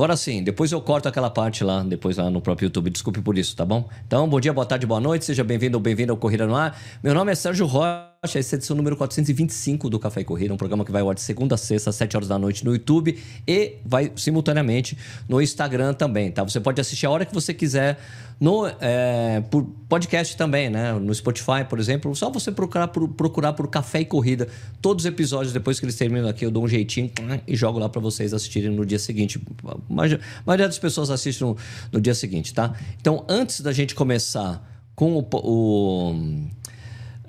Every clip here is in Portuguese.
Agora sim, depois eu corto aquela parte lá, depois lá no próprio YouTube. Desculpe por isso, tá bom? Então, bom dia, boa tarde, boa noite. Seja bem-vindo ou bem-vindo ao Corrida no Ar. Meu nome é Sérgio Rocha. Essa é a edição número 425 do Café e Corrida, um programa que vai ao ar de segunda a sexta, às 7 horas da noite no YouTube e vai simultaneamente no Instagram também, tá? Você pode assistir a hora que você quiser no é, por podcast também, né? No Spotify, por exemplo. Só você procurar por, procurar por Café e Corrida. Todos os episódios, depois que eles terminam aqui, eu dou um jeitinho e jogo lá para vocês assistirem no dia seguinte. A maioria das pessoas assistem no, no dia seguinte, tá? Então, antes da gente começar com o, o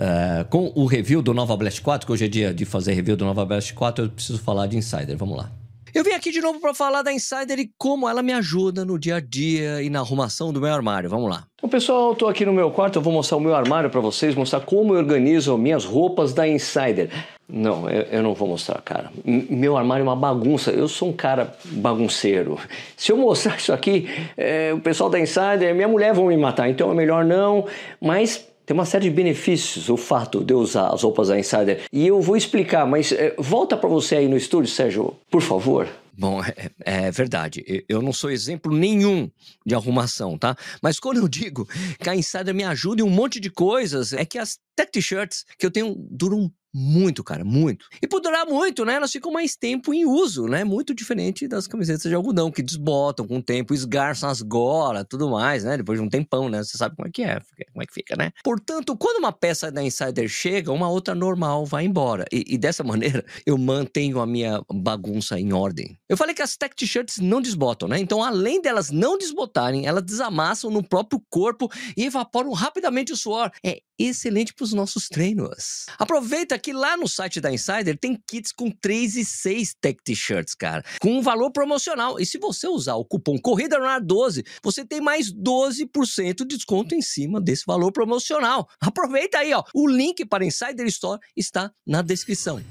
Uh, com o review do Nova Blast 4, que hoje é dia de fazer review do Nova Blast 4, eu preciso falar de Insider. Vamos lá. Eu vim aqui de novo para falar da Insider e como ela me ajuda no dia a dia e na arrumação do meu armário. Vamos lá. Então, pessoal, eu tô aqui no meu quarto, eu vou mostrar o meu armário para vocês, mostrar como eu organizo minhas roupas da Insider. Não, eu, eu, não vou mostrar, cara. Meu armário é uma bagunça. Eu sou um cara bagunceiro. Se eu mostrar isso aqui, é, o pessoal da Insider, minha mulher vão me matar, então é melhor não. Mas tem uma série de benefícios o fato de eu usar as roupas da Insider. E eu vou explicar, mas é, volta para você aí no estúdio, Sérgio, por favor. Bom, é, é, verdade. Eu não sou exemplo nenhum de arrumação, tá? Mas quando eu digo que a Insider me ajuda em um monte de coisas, é que as tech t-shirts que eu tenho duram muito, cara, muito. E por durar muito, né? Elas ficam mais tempo em uso, né? Muito diferente das camisetas de algodão, que desbotam com o tempo, esgarçam as golas, tudo mais, né? Depois de um tempão, né? Você sabe como é que é, como é que fica, né? Portanto, quando uma peça da Insider chega, uma outra normal vai embora. E, e dessa maneira, eu mantenho a minha bagunça em ordem. Eu falei que as tech t-shirts não desbotam, né? Então, além delas não desbotarem, elas desamassam no próprio corpo e evaporam rapidamente o suor. É excelente para os nossos treinos. Aproveita que lá no site da Insider tem kits com 3 e 6 tech t-shirts, cara, com um valor promocional. E se você usar o cupom Corrida no Ar 12, você tem mais 12% de desconto em cima desse valor promocional. Aproveita aí, ó. O link para Insider Store está na descrição.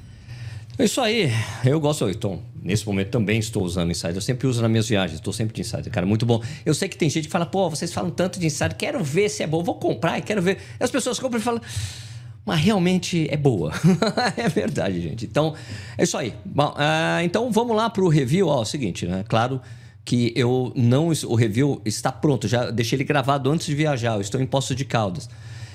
É isso aí. Eu gosto, então, nesse momento também estou usando Insider. Eu sempre uso nas minhas viagens, estou sempre de Insider, cara, muito bom. Eu sei que tem gente que fala, pô, vocês falam tanto de Insider, quero ver se é bom, vou comprar e quero ver. E as pessoas compram e falam, mas realmente é boa. é verdade, gente. Então, é isso aí. Bom, uh, então vamos lá para o review. Ó, é o seguinte, né? Claro que eu não. O review está pronto, já deixei ele gravado antes de viajar. Eu estou em Poços de Caldas.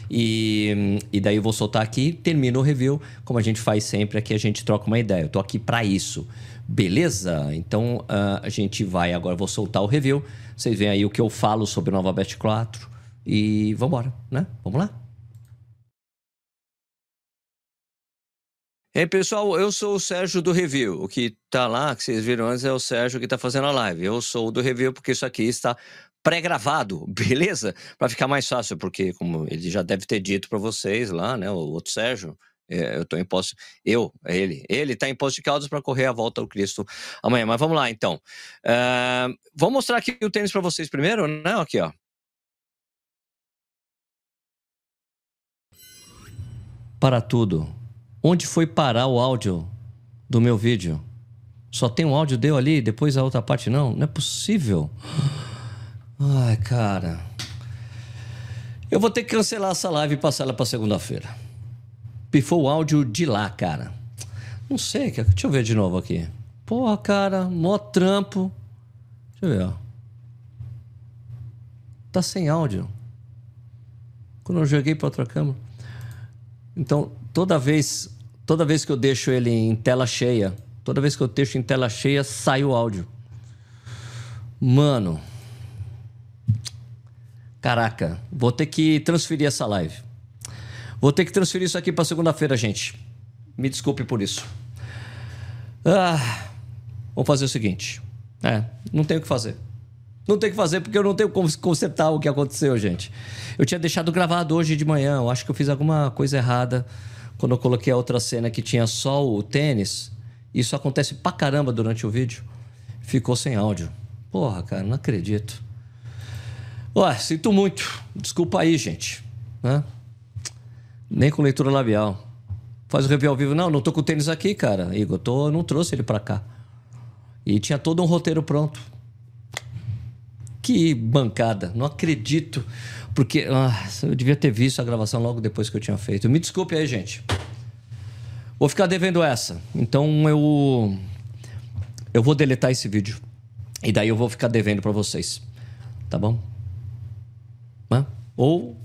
E, e daí eu vou soltar aqui, termina o review, como a gente faz sempre, aqui a gente troca uma ideia. Eu tô aqui para isso. Beleza? Então uh, a gente vai agora, vou soltar o review. Vocês veem aí o que eu falo sobre Nova Best 4 e vamos embora, né? Vamos lá? Ei, pessoal, eu sou o Sérgio do Review. O que tá lá, que vocês viram antes, é o Sérgio que tá fazendo a live. Eu sou o do Review porque isso aqui está pré-gravado, beleza? Para ficar mais fácil, porque como ele já deve ter dito para vocês lá, né, o outro Sérgio, é, eu estou em posse, eu, ele, ele está em posse de Caldas para correr a volta ao Cristo amanhã. Mas vamos lá, então. Uh, vou mostrar aqui o tênis para vocês primeiro, né? Aqui, ó. Para tudo Onde foi parar o áudio do meu vídeo? Só tem um áudio deu ali, depois a outra parte não? Não é possível. Ai, cara. Eu vou ter que cancelar essa live e passar ela para segunda-feira. Pifou o áudio de lá, cara. Não sei, deixa eu ver de novo aqui. Porra, cara, mó trampo. Deixa eu ver, ó. Tá sem áudio. Quando eu joguei para outra câmera. Então, toda vez toda vez que eu deixo ele em tela cheia, toda vez que eu deixo em tela cheia, sai o áudio. Mano. Caraca, vou ter que transferir essa live. Vou ter que transferir isso aqui para segunda-feira, gente. Me desculpe por isso. Ah, vamos fazer o seguinte. É, não tenho o que fazer. Não tenho o que fazer porque eu não tenho como consertar o que aconteceu, gente. Eu tinha deixado gravado hoje de manhã. Eu acho que eu fiz alguma coisa errada quando eu coloquei a outra cena que tinha só o tênis, isso acontece pra caramba durante o vídeo, ficou sem áudio. Porra, cara, não acredito. Ué, sinto muito. Desculpa aí, gente. Né? Nem com leitura labial. Faz o review ao vivo. Não, não tô com o tênis aqui, cara. Igor, tô, não trouxe ele pra cá. E tinha todo um roteiro pronto. Que bancada. Não acredito. Porque ah, eu devia ter visto a gravação logo depois que eu tinha feito. Me desculpe aí, gente. Vou ficar devendo essa. Então eu. Eu vou deletar esse vídeo. E daí eu vou ficar devendo para vocês. Tá bom? Ou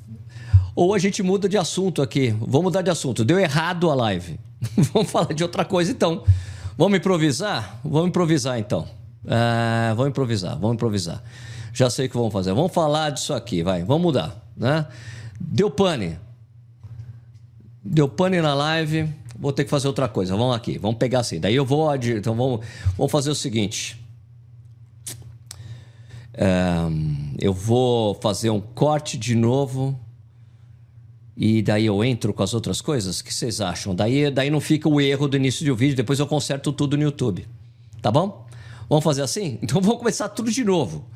ou a gente muda de assunto aqui. Vamos mudar de assunto. Deu errado a live. vamos falar de outra coisa então. Vamos improvisar? Vamos improvisar então. É, vamos improvisar, vamos improvisar. Já sei o que vamos fazer. Vamos falar disso aqui, vai. Vamos mudar, né? Deu pane. Deu pane na live. Vou ter que fazer outra coisa. Vamos aqui, vamos pegar assim. Daí eu vou. Então vamos, vamos fazer o seguinte. É, eu vou fazer um corte de novo e daí eu entro com as outras coisas? O que vocês acham? Daí, daí não fica o erro do início do vídeo, depois eu conserto tudo no YouTube. Tá bom? Vamos fazer assim? Então vamos começar tudo de novo.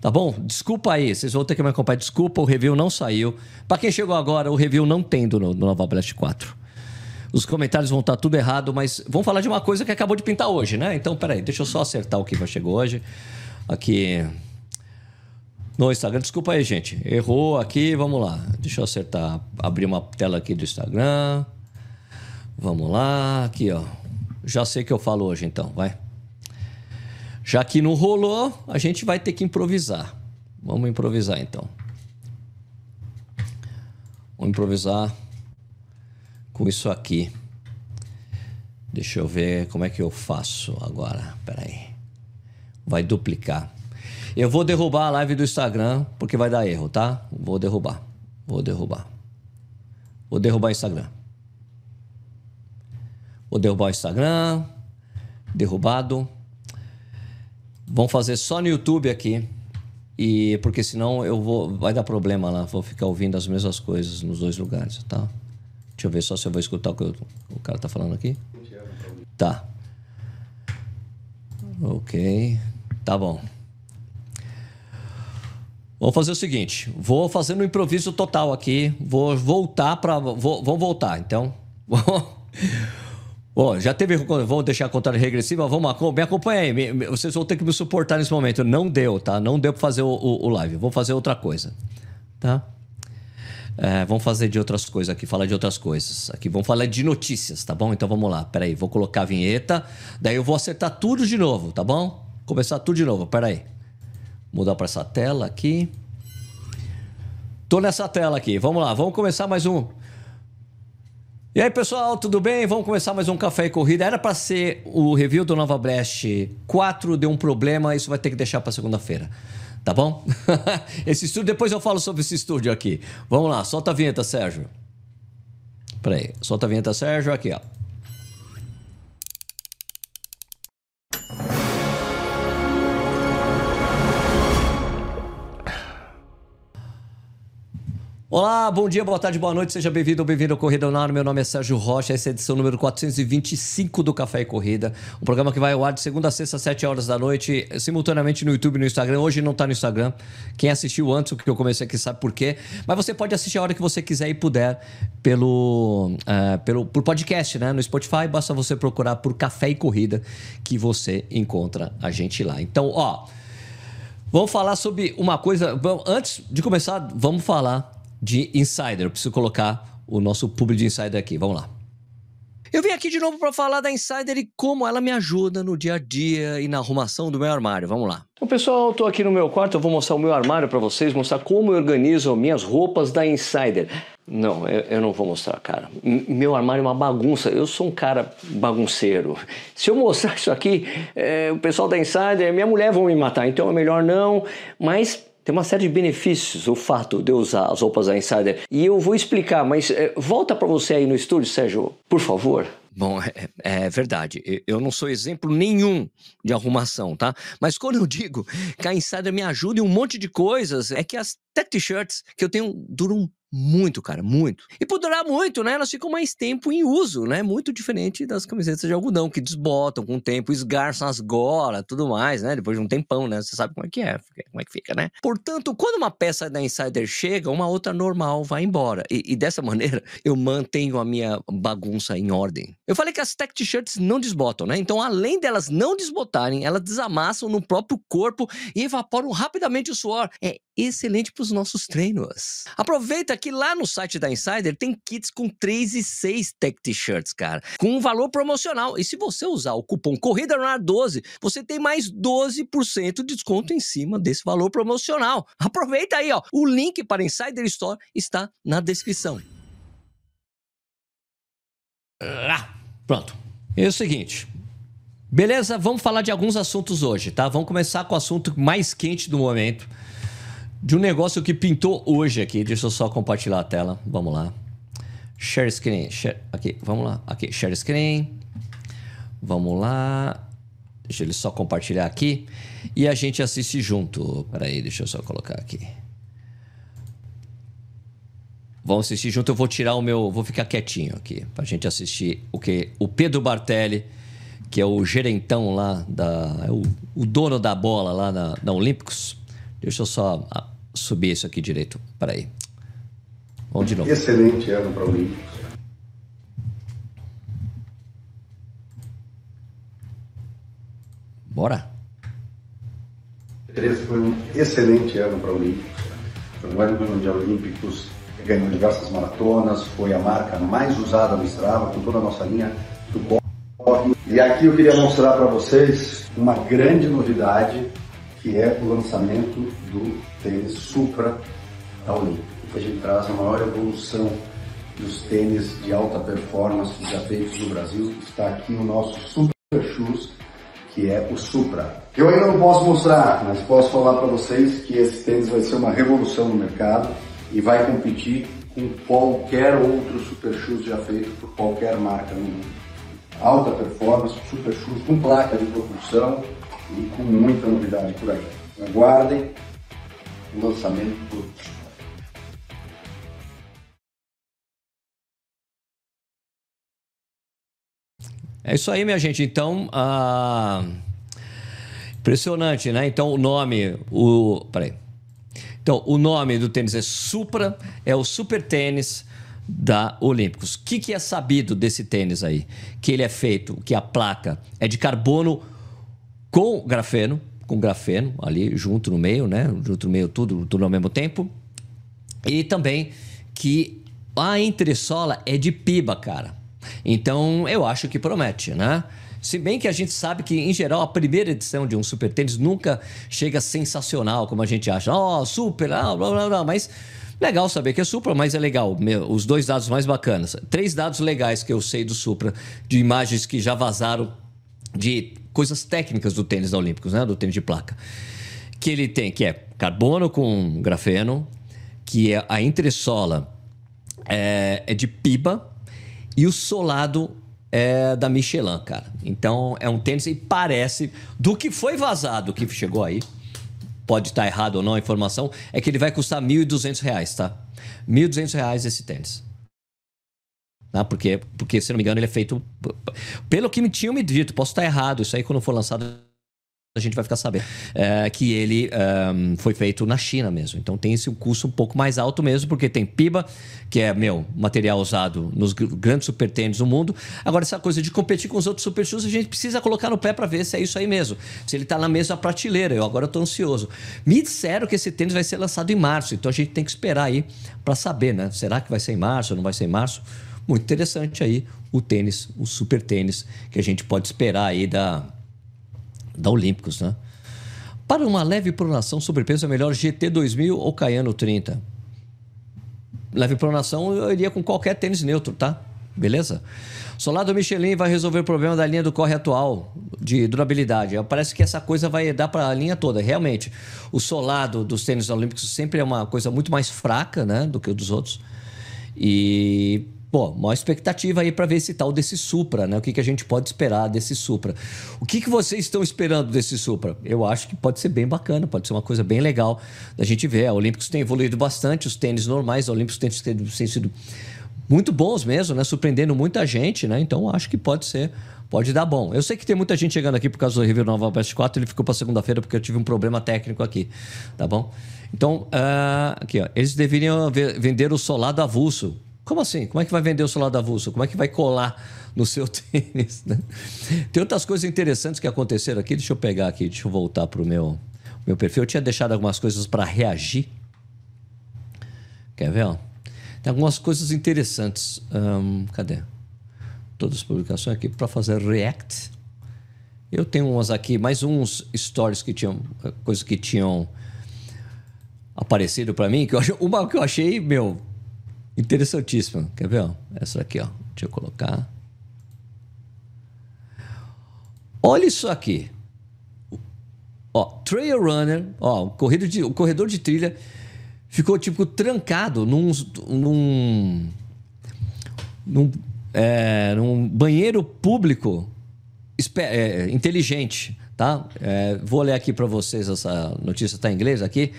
Tá bom? Desculpa aí, vocês vão ter que me acompanhar. Desculpa, o review não saiu. Para quem chegou agora, o review não tem do, do Nova Blast 4. Os comentários vão estar tudo errado, mas vamos falar de uma coisa que acabou de pintar hoje, né? Então, peraí, deixa eu só acertar o que vai chegou hoje. Aqui no Instagram. Desculpa aí, gente. Errou aqui, vamos lá. Deixa eu acertar, abrir uma tela aqui do Instagram. Vamos lá, aqui, ó. Já sei que eu falo hoje, então, vai. Já que não rolou, a gente vai ter que improvisar. Vamos improvisar, então. Vamos improvisar com isso aqui. Deixa eu ver como é que eu faço agora. Peraí. Vai duplicar. Eu vou derrubar a live do Instagram, porque vai dar erro, tá? Vou derrubar. Vou derrubar. Vou derrubar o Instagram. Vou derrubar o Instagram. Derrubado. Vamos fazer só no YouTube aqui. E porque senão eu vou vai dar problema lá, vou ficar ouvindo as mesmas coisas nos dois lugares, tá? Deixa eu ver só se eu vou escutar o que eu, o cara tá falando aqui. Tá. OK. Tá bom. Vamos fazer o seguinte, vou fazer no improviso total aqui, vou voltar para vou, vou voltar, então. Bom, já teve. Vamos deixar a contagem regressiva. Vamos, me acompanha aí. Me, vocês vão ter que me suportar nesse momento. Não deu, tá? Não deu para fazer o, o, o, live. Vou fazer outra coisa, tá? É, vamos fazer de outras coisas aqui, falar de outras coisas. Aqui vamos falar de notícias, tá bom? Então vamos lá. Peraí, vou colocar a vinheta. Daí eu vou acertar tudo de novo, tá bom? Começar tudo de novo. Peraí mudar para essa tela aqui. Tô nessa tela aqui. Vamos lá, vamos começar mais um. E aí, pessoal, tudo bem? Vamos começar mais um Café e Corrida. Era para ser o review do Nova Blast 4, deu um problema, isso vai ter que deixar para segunda-feira. Tá bom? esse estúdio, depois eu falo sobre esse estúdio aqui. Vamos lá, solta a vinheta, Sérgio. Peraí, solta a vinheta, Sérgio, aqui, ó. Olá, bom dia, boa tarde, boa noite, seja bem-vindo ou bem-vindo ao Corrida no Ar. Meu nome é Sérgio Rocha, essa é a edição número 425 do Café e Corrida, um programa que vai ao ar de segunda a sexta, às 7 horas da noite, simultaneamente no YouTube e no Instagram. Hoje não está no Instagram, quem assistiu antes, o que eu comecei aqui sabe por quê, mas você pode assistir a hora que você quiser e puder pelo, uh, pelo por podcast, né? No Spotify, basta você procurar por Café e Corrida que você encontra a gente lá. Então, ó. Vamos falar sobre uma coisa. Antes de começar, vamos falar de Insider. Eu preciso colocar o nosso público de Insider aqui. Vamos lá. Eu vim aqui de novo para falar da Insider e como ela me ajuda no dia a dia e na arrumação do meu armário. Vamos lá. Bom, pessoal, tô aqui no meu quarto, eu vou mostrar o meu armário para vocês, mostrar como eu organizo minhas roupas da Insider. Não, eu, eu, não vou mostrar, cara. meu armário é uma bagunça. Eu sou um cara bagunceiro. Se eu mostrar isso aqui, é, o pessoal da Insider, minha mulher vão me matar, então é melhor não. Mas tem uma série de benefícios o fato de usar as roupas da Insider. E eu vou explicar, mas é, volta para você aí no estúdio, Sérgio, por favor. Bom, é, é, verdade. Eu não sou exemplo nenhum de arrumação, tá? Mas quando eu digo que a Insider me ajuda em um monte de coisas, é que as tech t-shirts que eu tenho duram muito, cara, muito. E por durar muito, né? Elas ficam mais tempo em uso, né? Muito diferente das camisetas de algodão, que desbotam com o tempo, esgarçam as golas, tudo mais, né? Depois de um tempão, né? Você sabe como é que é, como é que fica, né? Portanto, quando uma peça da Insider chega, uma outra normal vai embora. E, e dessa maneira, eu mantenho a minha bagunça em ordem. Eu falei que as tech t-shirts não desbotam, né? Então, além delas não desbotarem, elas desamassam no próprio corpo e evaporam rapidamente o suor. É excelente para os nossos treinos. Aproveita que lá no site da Insider tem kits com 3 e 6 tech t-shirts, cara, com um valor promocional. E se você usar o cupom Corrida Ar 12, você tem mais 12% de desconto em cima desse valor promocional. Aproveita aí, ó. O link para Insider Store está na descrição. Ah, pronto. É o seguinte, Beleza? Vamos falar de alguns assuntos hoje, tá? Vamos começar com o assunto mais quente do momento. De um negócio que pintou hoje aqui. Deixa eu só compartilhar a tela. Vamos lá. Share screen. Share, aqui, vamos lá. Aqui, share screen. Vamos lá. Deixa ele só compartilhar aqui. E a gente assiste junto. Peraí, deixa eu só colocar aqui. Vamos assistir junto. Eu vou tirar o meu. Vou ficar quietinho aqui. Pra gente assistir o que o Pedro Bartelli que é o gerentão lá, da, é o, o dono da bola lá na, na Olímpicos. Deixa eu só ah, subir isso aqui direito. Peraí. Vamos de novo. Excelente ano para o Olímpicos. Bora. 13 foi um excelente ano para o Olímpicos. Foi um ano onde a Olímpicos ganhou diversas maratonas, foi a marca mais usada no Strava, com toda a nossa linha do e aqui eu queria mostrar para vocês uma grande novidade que é o lançamento do tênis Supra da Olímpica. A gente traz a maior evolução dos tênis de alta performance já feitos no Brasil. Está aqui o nosso Super Shoes, que é o Supra. Eu ainda não posso mostrar, mas posso falar para vocês que esse tênis vai ser uma revolução no mercado e vai competir com qualquer outro Super Shoes já feito por qualquer marca no mundo alta performance, super shoes, com placa de propulsão e com muita novidade por aí. Aguardem o lançamento do É isso aí, minha gente. Então, ah, impressionante, né? Então, o nome, o, peraí. Então, o nome do tênis é Supra, é o Super Tênis da Olímpicos. O que, que é sabido desse tênis aí? Que ele é feito, que a placa é de carbono com grafeno, com grafeno ali junto no meio, né? Junto no meio, tudo, tudo ao mesmo tempo. E também que a entressola é de piba, cara. Então eu acho que promete, né? Se bem que a gente sabe que, em geral, a primeira edição de um super tênis nunca chega sensacional, como a gente acha. Ó, oh, super, ah, blá, blá, blá. Mas Legal saber que é Supra, mas é legal. Meu, os dois dados mais bacanas. Três dados legais que eu sei do Supra, de imagens que já vazaram de coisas técnicas do tênis da Olímpicos, né? Do tênis de placa. Que ele tem, que é carbono com grafeno, que é a entressola é, é de piba e o solado é da Michelin, cara. Então é um tênis e parece do que foi vazado, que chegou aí, pode estar errado ou não a informação, é que ele vai custar R$ 1.200, tá? R$ 1.200 esse tênis. Tá? Porque, porque, se não me engano, ele é feito. Pelo que me tinham me dito, posso estar errado, isso aí quando for lançado a gente vai ficar sabendo é, que ele um, foi feito na China mesmo. Então tem esse custo um pouco mais alto mesmo, porque tem piba, que é, meu, material usado nos grandes super tênis do mundo. Agora, essa coisa de competir com os outros super shoes, a gente precisa colocar no pé para ver se é isso aí mesmo. Se ele tá na mesma prateleira. Eu agora tô ansioso. Me disseram que esse tênis vai ser lançado em março, então a gente tem que esperar aí para saber, né? Será que vai ser em março ou não vai ser em março? Muito interessante aí o tênis, o super tênis que a gente pode esperar aí da da Olímpicos, né? Para uma leve pronação sobrepeso é melhor GT 2000 ou Cayano 30? Leve pronação eu iria com qualquer tênis neutro, tá? Beleza? Solado Michelin vai resolver o problema da linha do corre atual de durabilidade. Parece que essa coisa vai dar para a linha toda. Realmente, o solado dos tênis olímpicos sempre é uma coisa muito mais fraca né, do que o dos outros. E Pô, maior expectativa aí para ver esse tal desse Supra, né? O que, que a gente pode esperar desse Supra. O que, que vocês estão esperando desse Supra? Eu acho que pode ser bem bacana, pode ser uma coisa bem legal da gente ver. A Olímpicos tem evoluído bastante, os tênis normais da Olímpicos têm, têm sido muito bons mesmo, né? Surpreendendo muita gente, né? Então acho que pode ser, pode dar bom. Eu sei que tem muita gente chegando aqui por causa do Review Nova Best 4, ele ficou para segunda-feira porque eu tive um problema técnico aqui, tá bom? Então, uh, aqui, ó, eles deveriam vender o solado avulso como assim? Como é que vai vender o celular da avulso? Como é que vai colar no seu tênis? Né? Tem outras coisas interessantes que aconteceram aqui. Deixa eu pegar aqui, deixa eu voltar para o meu, meu perfil. Eu tinha deixado algumas coisas para reagir. Quer ver? Ó? Tem algumas coisas interessantes. Um, cadê? Todas as publicações aqui para fazer react. Eu tenho umas aqui, mais uns stories que tinham. coisas que tinham aparecido para mim. Que eu, uma que eu achei, meu, interessantíssima. Quer ver? Ó? Essa aqui, ó. Deixa eu colocar. Olha isso aqui. Ó, trail runner, ó, o corredor de, o corredor de trilha ficou tipo trancado num, num, num, é, num banheiro público é, inteligente, tá? É, vou ler aqui para vocês essa notícia está em inglês aqui.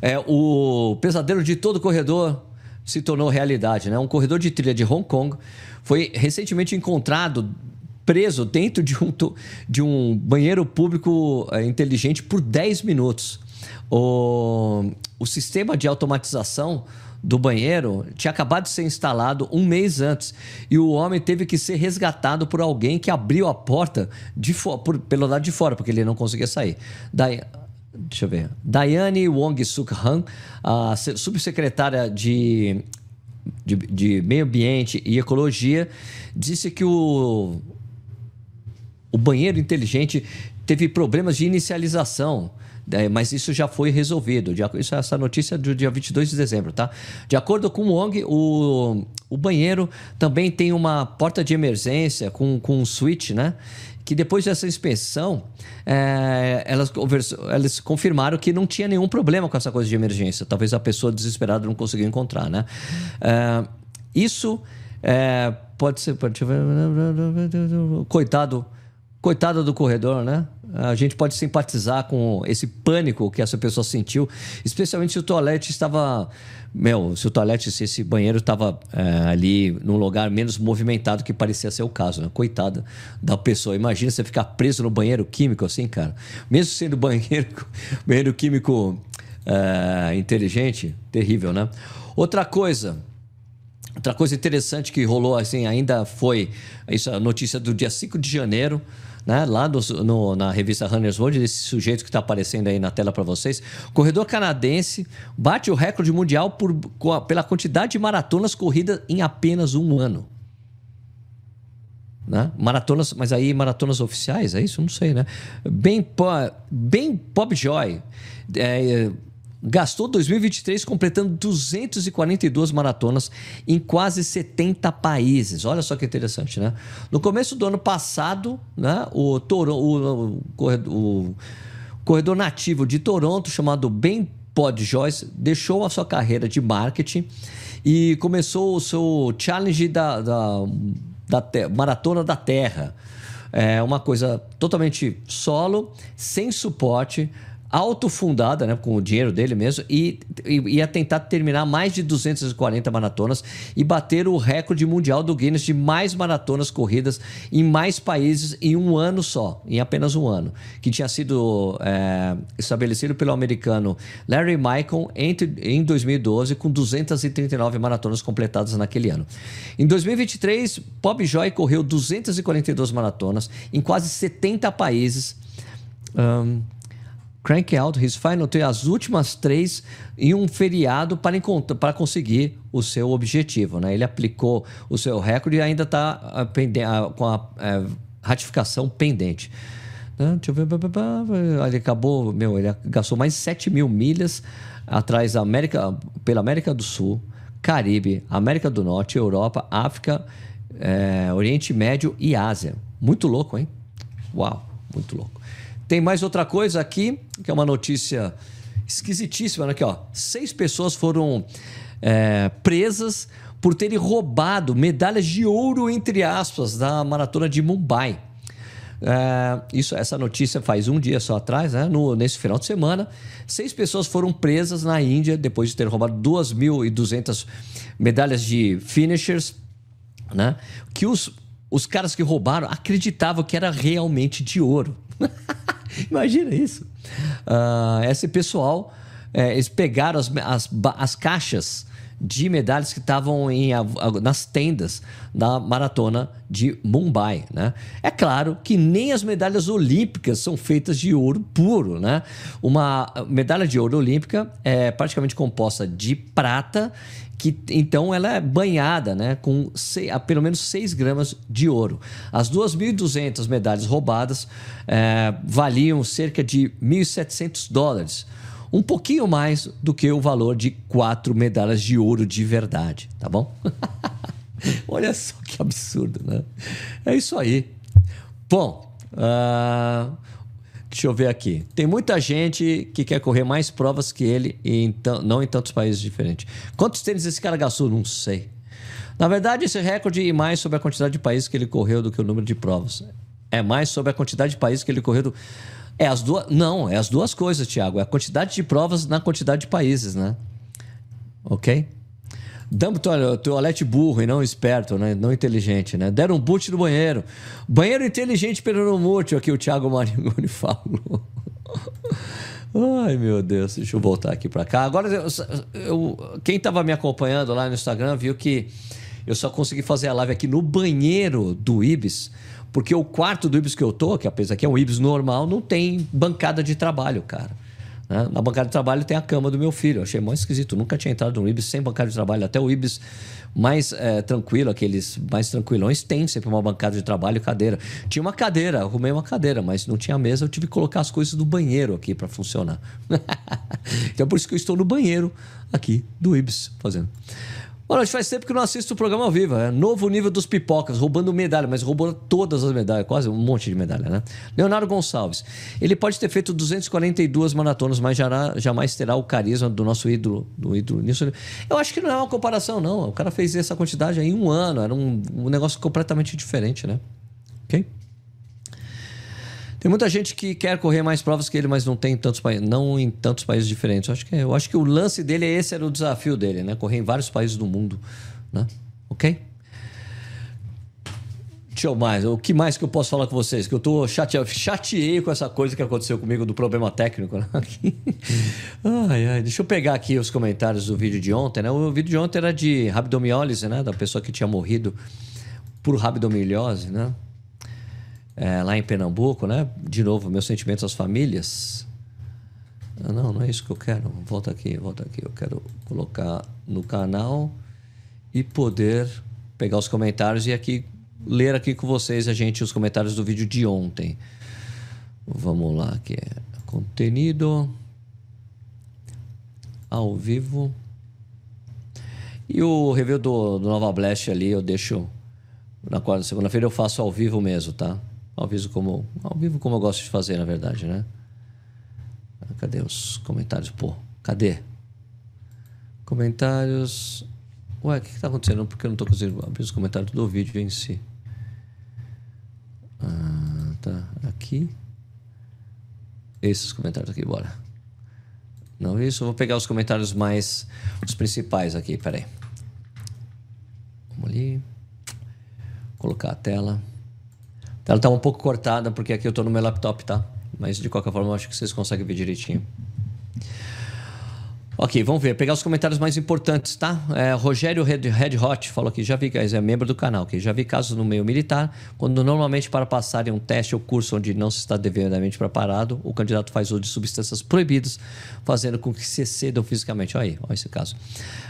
É, o pesadelo de todo corredor se tornou realidade, né? Um corredor de trilha de Hong Kong foi recentemente encontrado preso dentro de um, de um banheiro público é, inteligente por 10 minutos. O, o sistema de automatização do banheiro tinha acabado de ser instalado um mês antes e o homem teve que ser resgatado por alguém que abriu a porta de por, pelo lado de fora, porque ele não conseguia sair. Daí, deixa eu ver. Daiane Wong Suk Han, a subsecretária de, de, de Meio Ambiente e Ecologia, disse que o, o banheiro inteligente teve problemas de inicialização. É, mas isso já foi resolvido. Isso, essa notícia é do dia 22 de dezembro, tá? De acordo com o ONG, o, o banheiro também tem uma porta de emergência com, com um switch, né? Que depois dessa inspeção, é, elas, elas confirmaram que não tinha nenhum problema com essa coisa de emergência. Talvez a pessoa desesperada não conseguiu encontrar, né? É, isso é, pode ser. Coitado Coitada do corredor, né? A gente pode simpatizar com esse pânico que essa pessoa sentiu, especialmente se o toalete estava. Meu, se o toalete, se esse banheiro estava é, ali num lugar menos movimentado, que parecia ser o caso, né? Coitada da pessoa. Imagina você ficar preso no banheiro químico assim, cara. Mesmo sendo banheiro, banheiro químico é, inteligente, terrível, né? Outra coisa. Outra coisa interessante que rolou assim ainda foi isso, a notícia do dia 5 de janeiro né? lá do, no, na revista Runner's World, desse sujeito que está aparecendo aí na tela para vocês. Corredor canadense bate o recorde mundial por, pela quantidade de maratonas corridas em apenas um ano. Né? Maratonas, mas aí maratonas oficiais, é isso? Não sei, né? Bem, bem Pop Joy. É, gastou 2023 completando 242 maratonas em quase 70 países. Olha só que interessante, né? No começo do ano passado, né, o, Toro, o, o, corredor, o corredor nativo de Toronto, chamado Ben Pod Joyce, deixou a sua carreira de marketing e começou o seu challenge da, da, da Maratona da Terra. É uma coisa totalmente solo, sem suporte autofundada, né, com o dinheiro dele mesmo, e ia tentar terminar mais de 240 maratonas e bater o recorde mundial do Guinness de mais maratonas corridas em mais países em um ano só, em apenas um ano, que tinha sido é, estabelecido pelo americano Larry Michael entre, em 2012, com 239 maratonas completadas naquele ano. Em 2023, Bob Joy correu 242 maratonas em quase 70 países. Um, Crank Out His Final Three, as últimas três em um feriado para, para conseguir o seu objetivo. Né? Ele aplicou o seu recorde e ainda está ah, ah, com a é, ratificação pendente. Né? Ele acabou, meu, ele gastou mais de 7 mil milhas atrás da América, pela América do Sul, Caribe, América do Norte, Europa, África, é, Oriente Médio e Ásia. Muito louco, hein? Uau, muito louco. Tem mais outra coisa aqui, que é uma notícia esquisitíssima. Aqui, ó. Seis pessoas foram é, presas por terem roubado medalhas de ouro, entre aspas, da maratona de Mumbai. É, isso, essa notícia faz um dia só atrás, né? No, nesse final de semana. Seis pessoas foram presas na Índia depois de ter roubado 2.200 medalhas de finishers, né? Que os, os caras que roubaram acreditavam que era realmente de ouro. Imagina isso. Uh, esse pessoal, é, eles pegaram as, as, as caixas de medalhas que estavam nas tendas da maratona de Mumbai. Né? É claro que nem as medalhas olímpicas são feitas de ouro puro. Né? Uma medalha de ouro olímpica é praticamente composta de prata que então ela é banhada né, com seis, pelo menos 6 gramas de ouro. As 2.200 medalhas roubadas é, valiam cerca de 1.700 dólares, um pouquinho mais do que o valor de quatro medalhas de ouro de verdade, tá bom? Olha só que absurdo, né? É isso aí. Bom, uh, Deixa eu ver aqui. Tem muita gente que quer correr mais provas que ele, e não em tantos países diferentes. Quantos tênis esse cara gastou? Não sei. Na verdade, esse recorde é mais sobre a quantidade de países que ele correu do que o número de provas. É mais sobre a quantidade de países que ele correu do. É as duas. Não, é as duas coisas, Thiago. É a quantidade de provas na quantidade de países, né? Ok? Damos toalete burro e não esperto, né? Não inteligente, né? Deram um boot no banheiro. Banheiro inteligente pelo mútil, aqui o Thiago Maringoni falou. Ai, meu Deus, deixa eu voltar aqui para cá. Agora, eu, eu, quem estava me acompanhando lá no Instagram viu que eu só consegui fazer a live aqui no banheiro do Ibis, porque o quarto do Ibis que eu tô, que apesar que é um Ibis normal, não tem bancada de trabalho, cara. Né? Na bancada de trabalho tem a cama do meu filho. Eu achei mais esquisito. nunca tinha entrado no Ibis sem bancada de trabalho. Até o Ibis mais é, tranquilo, aqueles mais tranquilões, tem sempre uma bancada de trabalho e cadeira. Tinha uma cadeira, arrumei uma cadeira, mas não tinha mesa. Eu tive que colocar as coisas do banheiro aqui para funcionar. então por isso que eu estou no banheiro aqui do Ibis fazendo. Noite, faz tempo que não assisto o programa ao vivo. É novo nível dos pipocas, roubando medalha, mas roubando todas as medalhas, quase um monte de medalha, né? Leonardo Gonçalves. Ele pode ter feito 242 maratonas, mas jamais terá o carisma do nosso ídolo. Do ídolo nisso. Eu acho que não é uma comparação, não. O cara fez essa quantidade em um ano. Era um, um negócio completamente diferente, né? Ok? Tem muita gente que quer correr mais provas que ele, mas não tem tantos países, não em tantos países diferentes. Eu acho que, eu acho que o lance dele é esse era o desafio dele, né? Correr em vários países do mundo, né? OK? Deixa eu mais. O que mais que eu posso falar com vocês? Que eu tô chateado, chateei com essa coisa que aconteceu comigo do problema técnico. Né? ai, ai. Deixa eu pegar aqui os comentários do vídeo de ontem, né? O vídeo de ontem era de rabdomiólise, né? Da pessoa que tinha morrido por rabdomiólise, né? É, lá em Pernambuco, né? De novo, meus sentimentos às famílias. Ah, não, não é isso que eu quero. Volta aqui, volta aqui. Eu quero colocar no canal e poder pegar os comentários e aqui ler aqui com vocês a gente os comentários do vídeo de ontem. Vamos lá, aqui é contenido ao vivo. E o review do, do Nova Blast ali eu deixo na quarta segunda-feira eu faço ao vivo mesmo, tá? Ao vivo como, ao vivo como eu gosto de fazer, na verdade, né? Cadê os comentários? Pô, cadê? Comentários. Ué, o que está acontecendo? Porque eu não estou conseguindo abrir os comentários do vídeo em si. Ah, tá. Aqui. Esses comentários aqui, bora. Não, isso. Eu vou pegar os comentários mais. Os principais aqui, peraí. Vamos ali. Colocar a tela. Ela tá um pouco cortada porque aqui eu tô no meu laptop, tá? Mas de qualquer forma eu acho que vocês conseguem ver direitinho. Ok, vamos ver. Pegar os comentários mais importantes, tá? É, Rogério Red, Red Hot falou aqui, já vi, é membro do canal, que já vi casos no meio militar, quando normalmente para passarem um teste ou curso onde não se está devidamente preparado, o candidato faz uso de substâncias proibidas, fazendo com que se excedam fisicamente. Olha aí, olha esse caso.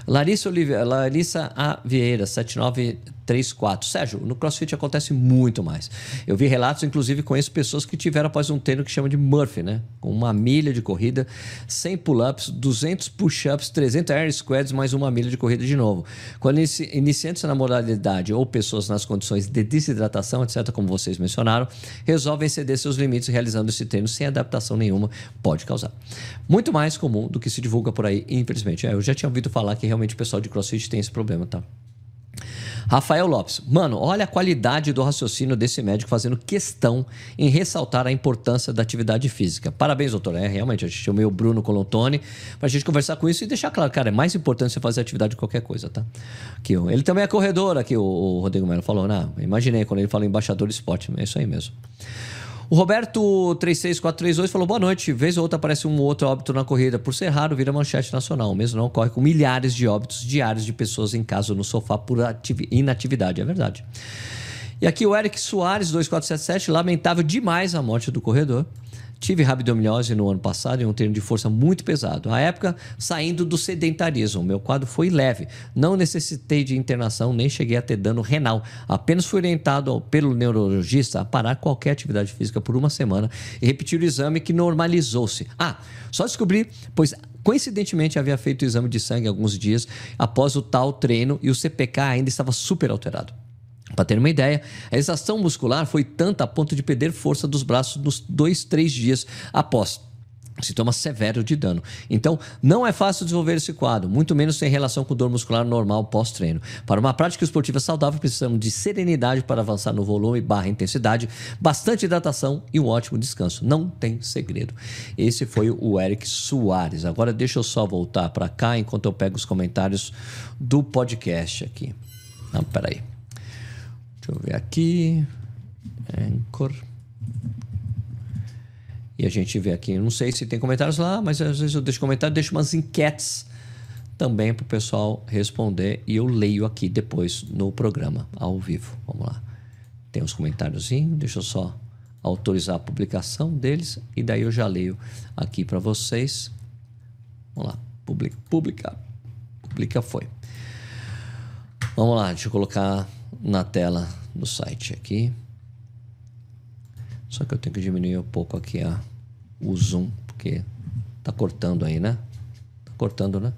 Larissa, Oliveira, Larissa A. Vieira, 79 3, Sérgio, no CrossFit acontece muito mais. Eu vi relatos, inclusive conheço pessoas que tiveram após um treino que chama de Murphy, né? Com uma milha de corrida, 100 pull-ups, 200 push-ups, 300 air squats, mais uma milha de corrida de novo. Quando inici iniciantes na modalidade ou pessoas nas condições de desidratação, etc., como vocês mencionaram, resolvem ceder seus limites realizando esse treino sem adaptação nenhuma, pode causar. Muito mais comum do que se divulga por aí, infelizmente. É, eu já tinha ouvido falar que realmente o pessoal de CrossFit tem esse problema, tá? Rafael Lopes, mano, olha a qualidade do raciocínio desse médico fazendo questão em ressaltar a importância da atividade física. Parabéns, doutor. É, realmente, a gente chamei o Bruno Colontoni pra gente conversar com isso e deixar claro, cara, é mais importante você fazer atividade de qualquer coisa, tá? Aqui, ele também é corredor, aqui o, Rodrigo Melo falou, né? Imaginei quando ele falou embaixador de esporte, é isso aí mesmo. O Roberto 36432 falou: boa noite. Vez ou outra aparece um outro óbito na corrida. Por ser raro, vira manchete nacional. Mesmo não ocorre com milhares de óbitos diários de pessoas em casa ou no sofá por inatividade. É verdade. E aqui o Eric Soares, 2477, lamentável demais a morte do corredor. Tive rabdomiose no ano passado em um treino de força muito pesado. À época, saindo do sedentarismo. Meu quadro foi leve. Não necessitei de internação, nem cheguei a ter dano renal. Apenas fui orientado pelo neurologista a parar qualquer atividade física por uma semana e repetir o exame que normalizou-se. Ah, só descobri, pois coincidentemente havia feito o exame de sangue alguns dias após o tal treino e o CPK ainda estava super alterado. Para ter uma ideia, a exaustão muscular foi tanta a ponto de perder força dos braços nos dois, três dias após sintoma severo de dano. Então, não é fácil desenvolver esse quadro, muito menos em relação com dor muscular normal pós-treino. Para uma prática esportiva saudável, precisamos de serenidade para avançar no volume barra intensidade, bastante hidratação e um ótimo descanso. Não tem segredo. Esse foi o Eric Soares. Agora deixa eu só voltar para cá enquanto eu pego os comentários do podcast aqui. Não, peraí. Deixa eu ver aqui. Anchor. E a gente vê aqui. Não sei se tem comentários lá, mas às vezes eu deixo comentário, deixo umas enquetes também para o pessoal responder e eu leio aqui depois no programa, ao vivo. Vamos lá. Tem uns comentários, deixa eu só autorizar a publicação deles e daí eu já leio aqui para vocês. Vamos lá, publica, publica, publica foi. Vamos lá, deixa eu colocar na tela do site aqui. Só que eu tenho que diminuir um pouco aqui a, o zoom, porque tá cortando aí, né? Tá cortando, né?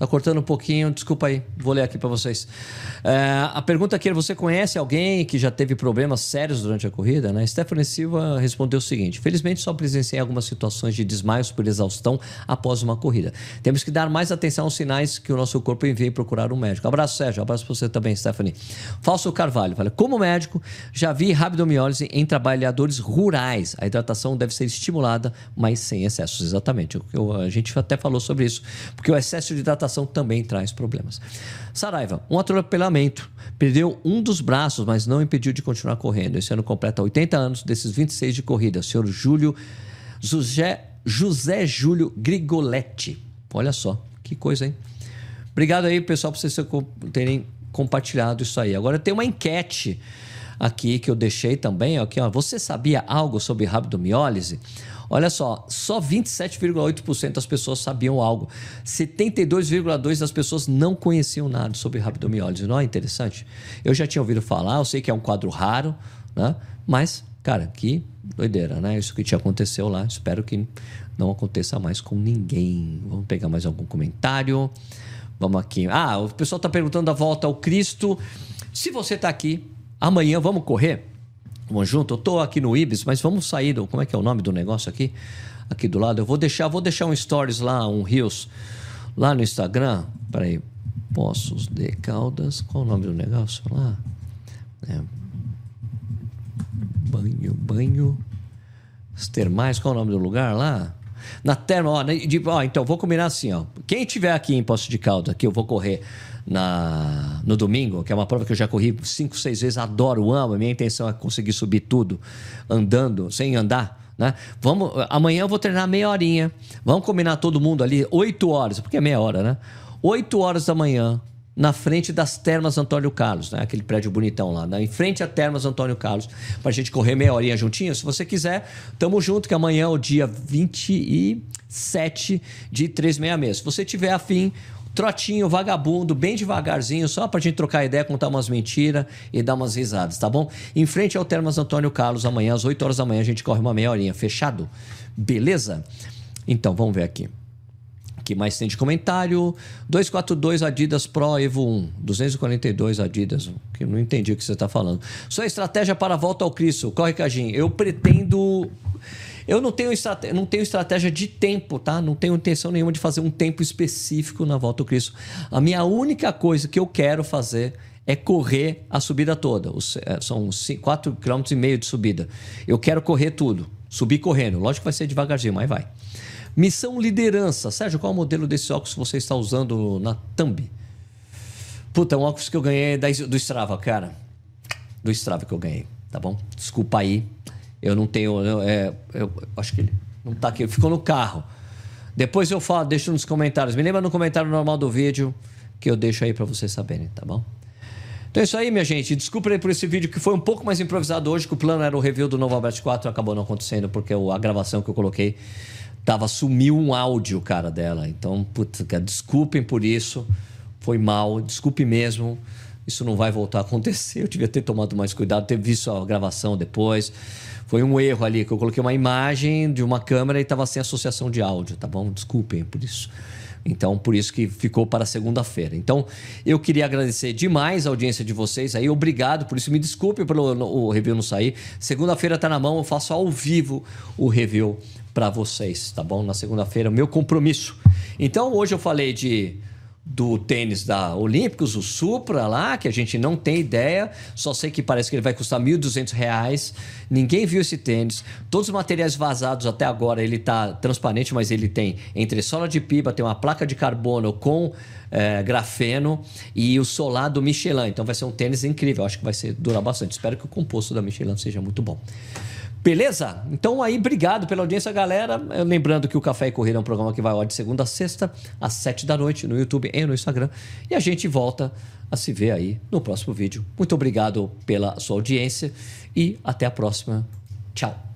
Tá cortando um pouquinho, desculpa aí, vou ler aqui para vocês. É, a pergunta aqui é: você conhece alguém que já teve problemas sérios durante a corrida? Né? Stephanie Silva respondeu o seguinte: Felizmente só presenciei algumas situações de desmaios por exaustão após uma corrida. Temos que dar mais atenção aos sinais que o nosso corpo envia e procurar um médico. Abraço, Sérgio. Abraço para você também, Stephanie. Falso Carvalho fala: Como médico, já vi rabdomiólise em trabalhadores rurais. A hidratação deve ser estimulada, mas sem excessos. Exatamente. Eu, a gente até falou sobre isso, porque o excesso de hidratação também traz problemas. Saraiva, um atropelamento. Perdeu um dos braços, mas não impediu de continuar correndo. Esse ano completa 80 anos desses 26 de corrida. Senhor Júlio José, José Júlio Grigoletti. Olha só, que coisa, hein? Obrigado aí, pessoal, por vocês terem compartilhado isso aí. Agora tem uma enquete aqui que eu deixei também. Aqui, ó. Você sabia algo sobre rabdomiólise? Olha só, só 27,8% das pessoas sabiam algo. 72,2% das pessoas não conheciam nada sobre rabdomiólise. Não é interessante? Eu já tinha ouvido falar, eu sei que é um quadro raro, né? Mas, cara, que doideira, né? Isso que te aconteceu lá. Espero que não aconteça mais com ninguém. Vamos pegar mais algum comentário. Vamos aqui. Ah, o pessoal está perguntando da volta ao Cristo. Se você está aqui, amanhã vamos correr? Vamos junto? Eu estou aqui no Ibis, mas vamos sair do. Como é que é o nome do negócio aqui? Aqui do lado. Eu vou deixar, vou deixar um stories lá, um Rios, lá no Instagram. Peraí. Poços de Caldas. Qual o nome do negócio lá? É. Banho, banho. Os termais, qual o nome do lugar lá? Na terma, ó, de, ó, então vou combinar assim, ó. Quem tiver aqui em Poços de Caldas, que eu vou correr na, no domingo, que é uma prova que eu já corri cinco, seis vezes, adoro, amo. Minha intenção é conseguir subir tudo andando, sem andar. Né? Vamos, amanhã eu vou treinar meia horinha. Vamos combinar todo mundo ali, oito horas, porque é meia hora, né? Oito horas da manhã, na frente das Termas Antônio Carlos, né? aquele prédio bonitão lá, né? em frente a Termas Antônio Carlos, para a gente correr meia horinha juntinho. Se você quiser, tamo junto, que amanhã é o dia 27 de 366. Se você tiver afim, trotinho, vagabundo, bem devagarzinho, só pra gente trocar ideia, contar umas mentiras e dar umas risadas, tá bom? Em frente ao Termas Antônio Carlos, amanhã, às 8 horas da manhã, a gente corre uma meia horinha, fechado? Beleza? Então, vamos ver aqui. Que mais tem de comentário? 242 Adidas Pro Evo 1. 242 Adidas. Que eu não entendi o que você está falando. Sua estratégia para a volta ao Cristo. Corre, Cajinho. Eu pretendo eu não tenho, não tenho estratégia de tempo, tá? Não tenho intenção nenhuma de fazer um tempo específico na volta ao Cristo. A minha única coisa que eu quero fazer é correr a subida toda. Os, é, são 4,5 km de subida. Eu quero correr tudo. Subir correndo. Lógico que vai ser devagarzinho, mas vai. Missão liderança. Sérgio, qual é o modelo desse óculos você está usando na Thumb? Puta, é um óculos que eu ganhei do Strava, cara. Do Strava que eu ganhei, tá bom? Desculpa aí. Eu não tenho. Eu, é, eu acho que ele não tá aqui. Ficou no carro. Depois eu falo, deixo nos comentários. Me lembra no comentário normal do vídeo que eu deixo aí para vocês saberem, tá bom? Então é isso aí, minha gente. Desculpa aí por esse vídeo que foi um pouco mais improvisado hoje, que o plano era o review do novo Alberto 4, acabou não acontecendo porque a gravação que eu coloquei tava sumiu um áudio, cara, dela. Então, putz, desculpem por isso. Foi mal, desculpe mesmo. Isso não vai voltar a acontecer. Eu devia ter tomado mais cuidado, ter visto a gravação depois. Foi um erro ali, que eu coloquei uma imagem de uma câmera e estava sem associação de áudio, tá bom? Desculpem por isso. Então, por isso que ficou para segunda-feira. Então, eu queria agradecer demais a audiência de vocês aí. Obrigado por isso. Me desculpe pelo o review não sair. Segunda-feira está na mão, eu faço ao vivo o review para vocês, tá bom? Na segunda-feira, meu compromisso. Então, hoje eu falei de do tênis da Olímpicos, o Supra lá, que a gente não tem ideia, só sei que parece que ele vai custar R$ 1.200. Ninguém viu esse tênis. Todos os materiais vazados até agora, ele está transparente, mas ele tem entressola de piba, tem uma placa de carbono com é, grafeno e o solar do Michelin. Então vai ser um tênis incrível, acho que vai ser, durar bastante. Espero que o composto da Michelin seja muito bom. Beleza? Então aí, obrigado pela audiência, galera. Lembrando que o Café e Corrida é um programa que vai ao de segunda a sexta, às sete da noite, no YouTube e no Instagram. E a gente volta a se ver aí no próximo vídeo. Muito obrigado pela sua audiência e até a próxima. Tchau.